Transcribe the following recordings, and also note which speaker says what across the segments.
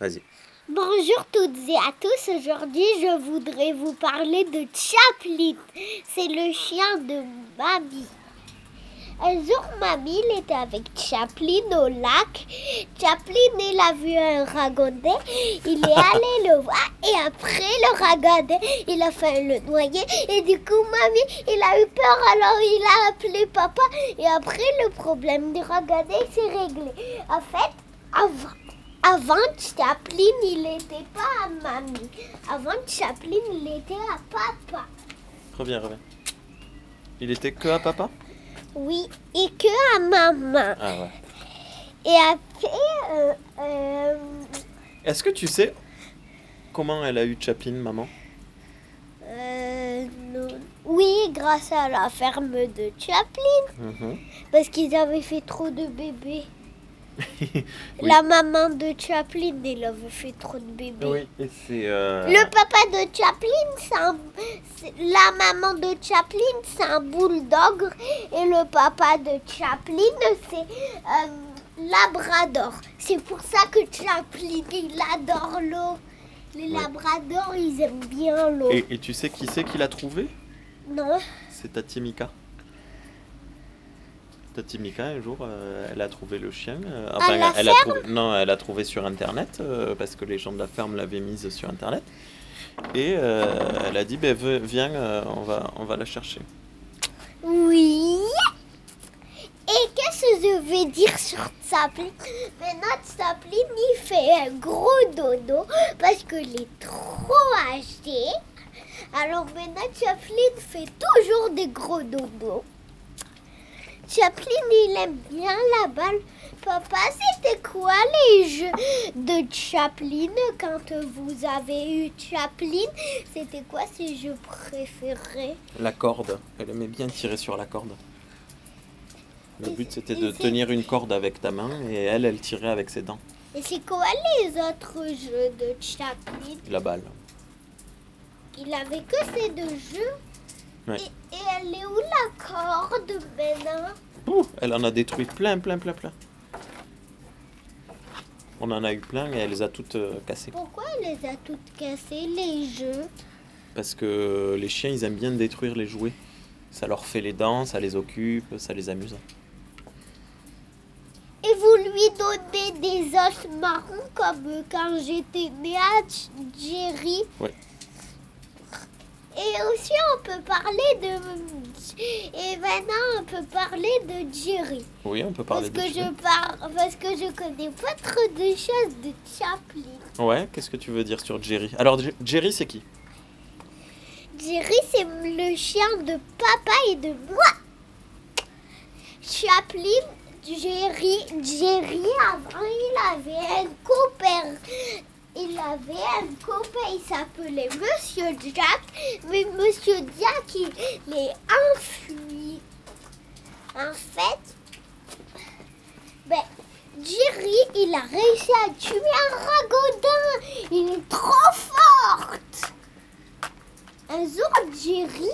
Speaker 1: Vas-y.
Speaker 2: Bonjour toutes et à tous, aujourd'hui je voudrais vous parler de Chaplin. C'est le chien de Mamie. Un jour, Mamie il était avec Chaplin au lac. Chaplin, il a vu un ragondin. Il est allé le voir et après le ragondin, il a fait le noyer. Et du coup, Mamie, il a eu peur alors il a appelé papa. Et après, le problème du ragondin s'est réglé. En fait, avant, avant Chaplin, il n'était pas à Mamie. Avant Chaplin, il était à papa.
Speaker 1: Reviens, reviens. Il était que à papa?
Speaker 2: Oui, et que à maman.
Speaker 1: Ah ouais.
Speaker 2: Et après, euh, euh,
Speaker 1: Est-ce que tu sais comment elle a eu Chaplin, maman?
Speaker 2: Euh, non. oui, grâce à la ferme de Chaplin,
Speaker 1: Mhm.
Speaker 2: parce qu'ils avaient fait trop de bébés.
Speaker 1: Oui.
Speaker 2: La maman de Chaplin, elle avait fait trop de bébés.
Speaker 1: Oui, et c'est. euh,
Speaker 2: Le papa de Chaplin, c'est un- la maman de Chaplin, c'est un bulldog. Et le papa de Chaplin, c'est euh, Labrador. C'est pour ça que Chaplin, il adore l'eau. Les
Speaker 1: Ouais.
Speaker 2: Labradors, ils aiment bien l'eau.
Speaker 1: Et, et tu sais qui c'est qui l'a trouvé?
Speaker 2: Non,
Speaker 1: C'est Tati Mika. Tati Mika, un jour, euh, elle a trouvé le chien. euh,
Speaker 2: À la
Speaker 1: elle a trouvé, non, elle a trouvé sur Internet, euh, parce que les gens de la ferme l'avaient mise sur Internet. Et elle a dit, ben, viens, on, va, on va la chercher.
Speaker 2: oui. Et qu'est-ce que je vais dire sur Chaplin Maintenant, Chaplin, il fait un gros dodo parce qu'il est trop âgé. Alors maintenant, Chaplin fait toujours des gros dodos. Chaplin, il aime bien la balle. Papa, c'était quoi les jeux de Chaplin quand vous avez eu Chaplin? C'était quoi ses jeux préférés?
Speaker 1: La corde, elle aimait bien tirer sur la corde. Le but c'était de tenir une corde avec ta main et elle, elle tirait avec ses dents.
Speaker 2: Et c'est quoi les autres jeux de Chaplin?
Speaker 1: La balle.
Speaker 2: Il avait que ces deux jeux?
Speaker 1: Ouais.
Speaker 2: Et, et elle est où la corde?
Speaker 1: Ouh, elle en a détruit plein, plein, plein, plein. On en a eu plein et elle les a toutes euh, cassées.
Speaker 2: Pourquoi elle les a toutes cassées, les jeux?
Speaker 1: Parce que les chiens, ils aiment bien détruire les jouets. Ça leur fait les dents, ça les occupe, ça les amuse.
Speaker 2: Et vous lui donnez des os marrons comme quand j'étais née à Jerry.
Speaker 1: Ouais.
Speaker 2: Et aussi on peut parler de... Et maintenant on peut parler de Jerry.
Speaker 1: Oui, on peut
Speaker 2: Parce
Speaker 1: parler
Speaker 2: que
Speaker 1: de
Speaker 2: je
Speaker 1: chiens.
Speaker 2: parle, parce que je connais pas trop de choses de Chaplin.
Speaker 1: Ouais, qu'est-ce que tu veux dire sur Jerry? Alors, Jerry, c'est qui?
Speaker 2: Jerry, c'est le chien de papa et de moi. Chaplin, Jerry, Jerry, avant, il avait un copain. Il avait un copain, il s'appelait Monsieur Jack. Mais Monsieur Jack, il est enfui. En fait, ben, Jerry, il a réussi à tuer un ragodin. Il est trop forte. Un jour, Jerry,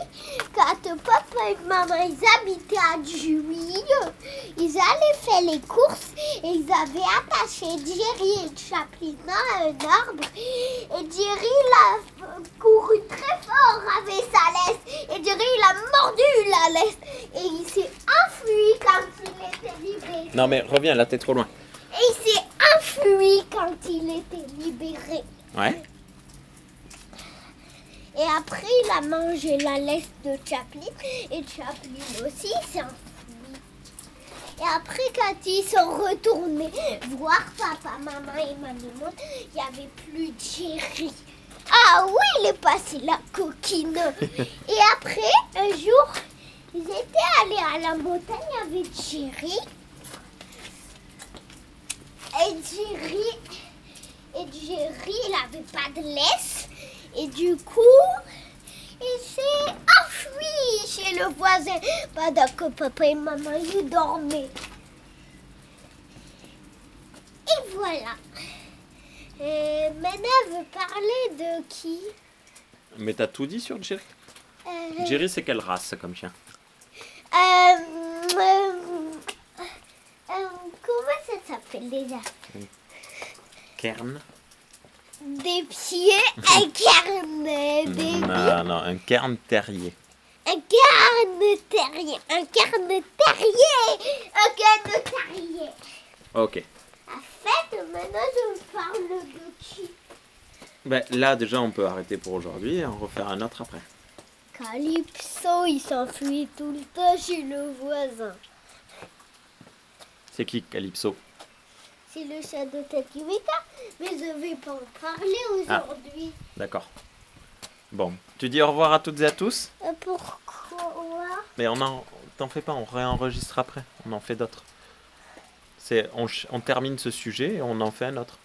Speaker 2: quand papa et maman ils habitaient à Juillet, ils allaient faire les courses et ils avaient attaché Jerry et Chaplin à un arbre. Et Jerry il a couru très fort avec sa laisse. Et Jerry il a mordu la laisse. Et il s'est enfui quand il était libéré.
Speaker 1: Non, mais reviens, là, t'es trop loin.
Speaker 2: Et il s'est enfui quand il était libéré.
Speaker 1: Ouais.
Speaker 2: Après, il a mangé la laisse de Chaplin. Et Chaplin aussi s'est enfui. Et après, quand ils sont retournés voir papa, maman et maman, il n'y avait plus Jerry. Ah oui, il est passé la coquine. et après, un jour, ils étaient allés à la montagne avec Jerry. Et Jerry, et Jerry, il n'avait pas de laisse. Et du coup, il s'est enfui chez le voisin pendant que papa et maman ils dormaient. Et voilà. Euh, maintenant, veut parler de qui?
Speaker 1: Mais t'as tout dit sur Jerry?
Speaker 2: Euh,
Speaker 1: Jerry, c'est quelle race comme chien?
Speaker 2: euh, euh, euh, comment ça s'appelle déjà?
Speaker 1: Kern.
Speaker 2: Des pieds, un carnet bébé,
Speaker 1: Non, non, un cairn terrier.
Speaker 2: un carnet terrier, un carnet terrier, un carnet terrier.
Speaker 1: Ok.
Speaker 2: En fait, maintenant je parle de qui?
Speaker 1: Ben, là, déjà, on peut arrêter pour aujourd'hui et en refaire un autre après.
Speaker 2: Calypso, il s'enfuit tout le temps chez le voisin.
Speaker 1: C'est qui Calypso?
Speaker 2: C'est le chat de mais je vais pas en parler
Speaker 1: Ah.
Speaker 2: aujourd'hui.
Speaker 1: D'accord. Bon, tu dis au revoir à toutes et à tous
Speaker 2: Euh, Pourquoi?
Speaker 1: Mais on en... T'en fais pas, on réenregistre après. On en fait d'autres. C'est, on, on termine ce sujet et on en fait un autre.